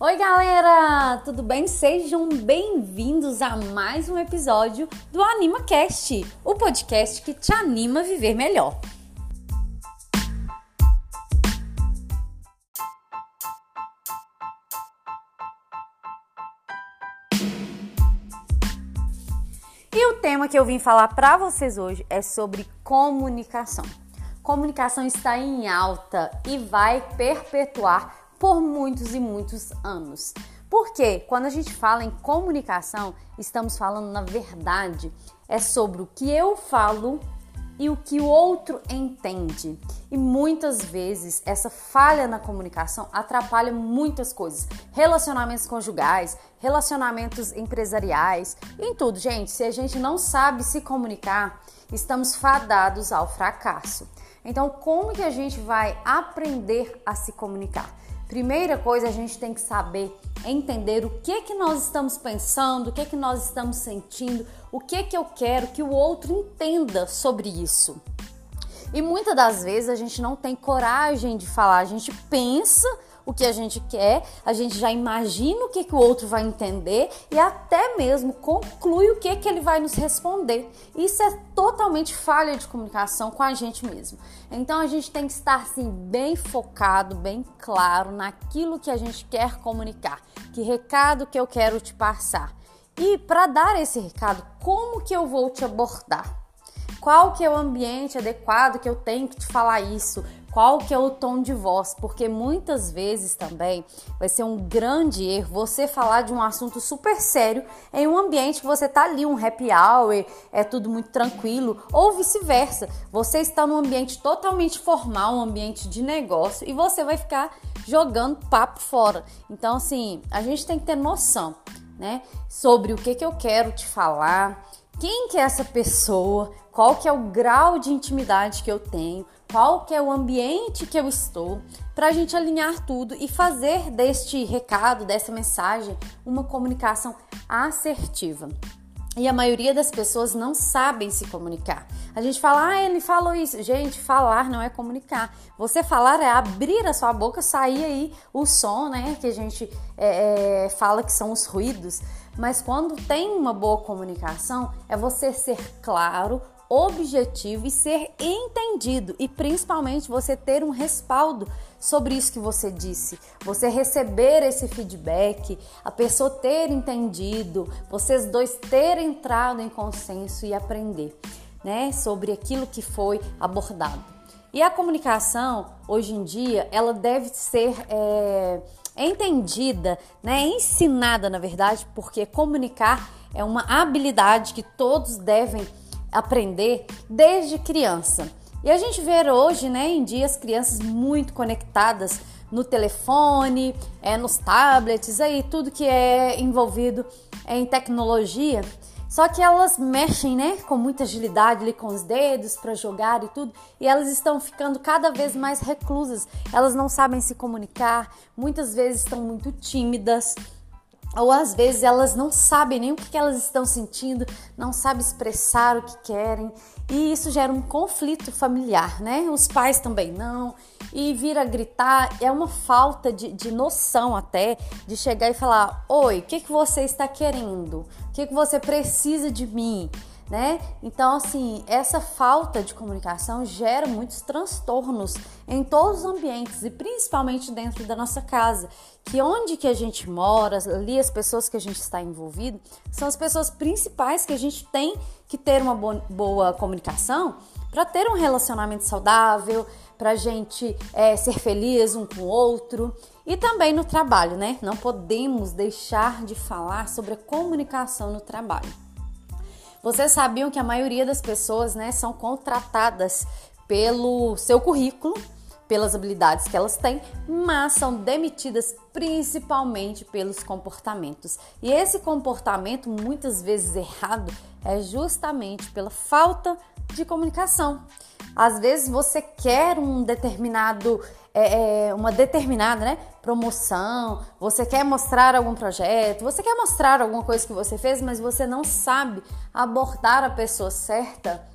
Oi, galera! Tudo bem? Sejam bem-vindos a mais um episódio do AnimaCast, o podcast que te anima a viver melhor. E o tema que eu vim falar para vocês hoje é sobre comunicação. Comunicação está em alta e vai perpetuar por muitos e muitos anos. Porque quando a gente fala em comunicação, estamos falando na verdade, é sobre o que eu falo e o que o outro entende. E muitas vezes essa falha na comunicação atrapalha muitas coisas. Relacionamentos conjugais, relacionamentos empresariais, em tudo, gente. Se a gente não sabe se comunicar, estamos fadados ao fracasso. Então, como que a gente vai aprender a se comunicar? Primeira coisa, a gente tem que saber entender o que que nós estamos pensando, o que que nós estamos sentindo, o que que eu quero que o outro entenda sobre isso. E muitas das vezes a gente não tem coragem de falar, a gente pensa o que a gente quer, a gente já imagina o que, que o outro vai entender e até mesmo conclui o que, que ele vai nos responder. Isso é totalmente falha de comunicação com a gente mesmo. Então a gente tem que estar assim bem focado, bem claro naquilo que a gente quer comunicar, que recado que eu quero te passar. E para dar esse recado, como que eu vou te abordar? Qual que é o ambiente adequado que eu tenho que te falar isso? Qual que é o tom de voz, porque muitas vezes também vai ser um grande erro você falar de um assunto super sério em um ambiente que você tá ali, um happy hour, é tudo muito tranquilo, ou vice-versa. Você está num ambiente totalmente formal, um ambiente de negócio, e você vai ficar jogando papo fora. Então, assim, a gente tem que ter noção, né, sobre o que que eu quero te falar, quem que é essa pessoa, qual que é o grau de intimidade que eu tenho, qual que é o ambiente que eu estou, para a gente alinhar tudo e fazer deste recado, dessa mensagem, uma comunicação assertiva. E a maioria das pessoas não sabem se comunicar. A gente fala, ah, ele falou isso. Gente, falar não é comunicar. Você falar é abrir a sua boca, sair aí o som, né? Que a gente é, é, fala que são os ruídos. Mas quando tem uma boa comunicação, é você ser claro, objetivo e ser entendido e principalmente você ter um respaldo sobre isso que você disse, você receber esse feedback, a pessoa ter entendido, vocês dois terem entrado em consenso e aprender, né, sobre aquilo que foi abordado. E a comunicação hoje em dia ela deve ser é, entendida, né, ensinada na verdade, porque comunicar é uma habilidade que todos devem aprender desde criança. E a gente vê hoje, né, em dia, as crianças muito conectadas no telefone, é, nos tablets, aí tudo que é envolvido em tecnologia. Só que elas mexem, né, com muita agilidade ali com os dedos para jogar e tudo, e elas estão ficando cada vez mais reclusas. Elas não sabem se comunicar, muitas vezes estão muito tímidas ou às vezes elas não sabem nem o que elas estão sentindo, não sabem expressar o que querem, e isso gera um conflito familiar, né? Os pais também não, e vira gritar, é uma falta de, de noção até de chegar e falar: Oi, o que, que você está querendo? O que, que você precisa de mim? Né? Então, assim, essa falta de comunicação gera muitos transtornos em todos os ambientes e principalmente dentro da nossa casa, que onde que a gente mora, ali as pessoas que a gente está envolvido, são as pessoas principais que a gente tem que ter uma boa comunicação para ter um relacionamento saudável, para a gente é, ser feliz um com o outro e também no trabalho, né? Não podemos deixar de falar sobre a comunicação no trabalho. Vocês sabiam que a maioria das pessoas né, são contratadas pelo seu currículo, pelas habilidades que elas têm, mas são demitidas principalmente pelos comportamentos. E esse comportamento, muitas vezes errado, é justamente pela falta de comunicação. Às vezes você quer um determinado, é, é, uma determinada né, promoção, você quer mostrar algum projeto, você quer mostrar alguma coisa que você fez, mas você não sabe abordar a pessoa certa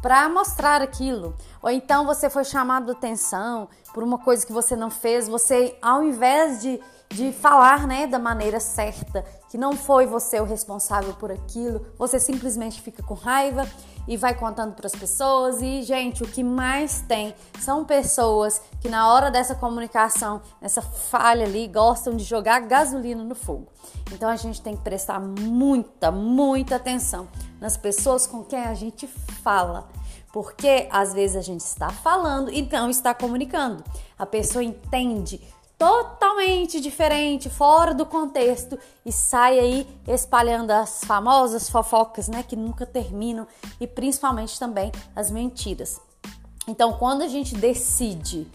para mostrar aquilo. Ou então você foi chamado atenção por uma coisa que você não fez, você ao invés de de falar, né, da maneira certa, que não foi você o responsável por aquilo, você simplesmente fica com raiva e vai contando para as pessoas. E, gente, o que mais tem são pessoas que, na hora dessa comunicação, nessa falha ali, gostam de jogar gasolina no fogo. Então, a gente tem que prestar muita, muita atenção nas pessoas com quem a gente fala. Porque às vezes a gente está falando e não está comunicando. A pessoa entende totalmente diferente, fora do contexto e sai aí espalhando as famosas fofocas, né, que nunca terminam e principalmente também as mentiras. Então, quando a gente decide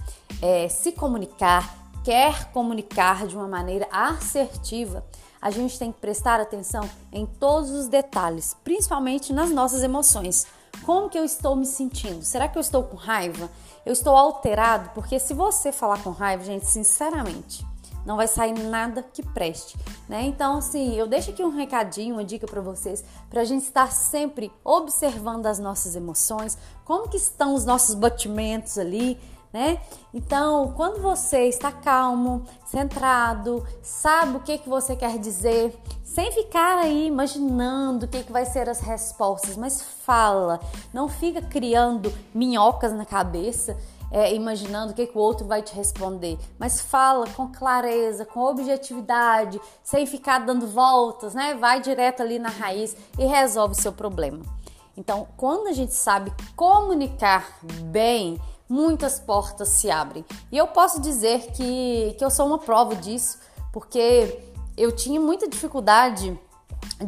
é, se comunicar, quer comunicar de uma maneira assertiva, a gente tem que prestar atenção em todos os detalhes, principalmente nas nossas emoções. Como que eu estou me sentindo? Será que eu estou com raiva? Eu estou alterado? Porque se você falar com raiva, gente, sinceramente, não vai sair nada que preste, né? Então, assim, eu deixo aqui um recadinho, uma dica para vocês, para a gente estar sempre observando as nossas emoções, como que estão os nossos batimentos ali, né? Então, quando você está calmo, centrado, sabe o que, que você quer dizer, sem ficar aí imaginando o que, que vai ser as respostas, mas fala, não fica criando minhocas na cabeça, é, imaginando o que, que o outro vai te responder, mas fala com clareza, com objetividade, sem ficar dando voltas, né? Vai direto ali na raiz e resolve o seu problema. Então, quando a gente sabe comunicar bem, muitas portas se abrem. E eu posso dizer que, que eu sou uma prova disso, porque eu tinha muita dificuldade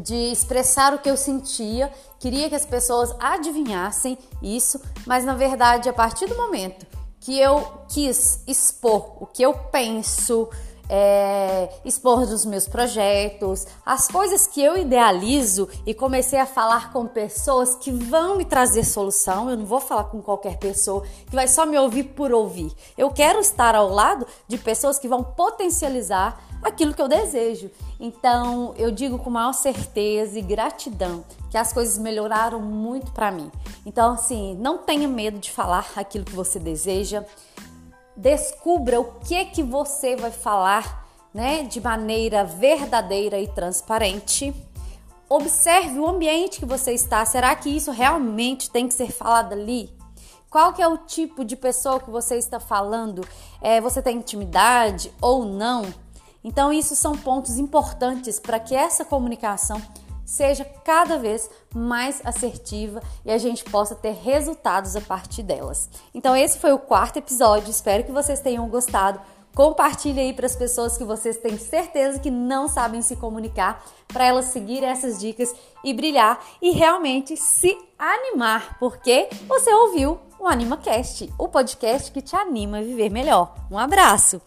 de expressar o que eu sentia, queria que as pessoas adivinhassem isso, mas na verdade, a partir do momento que eu quis expor o que eu penso, é, expor dos meus projetos, as coisas que eu idealizo e comecei a falar com pessoas que vão me trazer solução. Eu não vou falar com qualquer pessoa que vai só me ouvir por ouvir. Eu quero estar ao lado de pessoas que vão potencializar aquilo que eu desejo. Então, eu digo com maior certeza e gratidão que as coisas melhoraram muito para mim. Então, assim, não tenha medo de falar aquilo que você deseja. Descubra o que que você vai falar, né, de maneira verdadeira e transparente. Observe o ambiente que você está. Será que isso realmente tem que ser falado ali? Qual que é o tipo de pessoa que você está falando? É, você tem intimidade ou não? Então, isso são pontos importantes para que essa comunicação seja cada vez mais assertiva e a gente possa ter resultados a partir delas. Então, esse foi o quarto episódio. Espero que vocês tenham gostado. Compartilhe aí para as pessoas que vocês têm certeza que não sabem se comunicar, para elas seguirem essas dicas e brilhar e realmente se animar, porque você ouviu o AnimaCast, o podcast que te anima a viver melhor. Um abraço!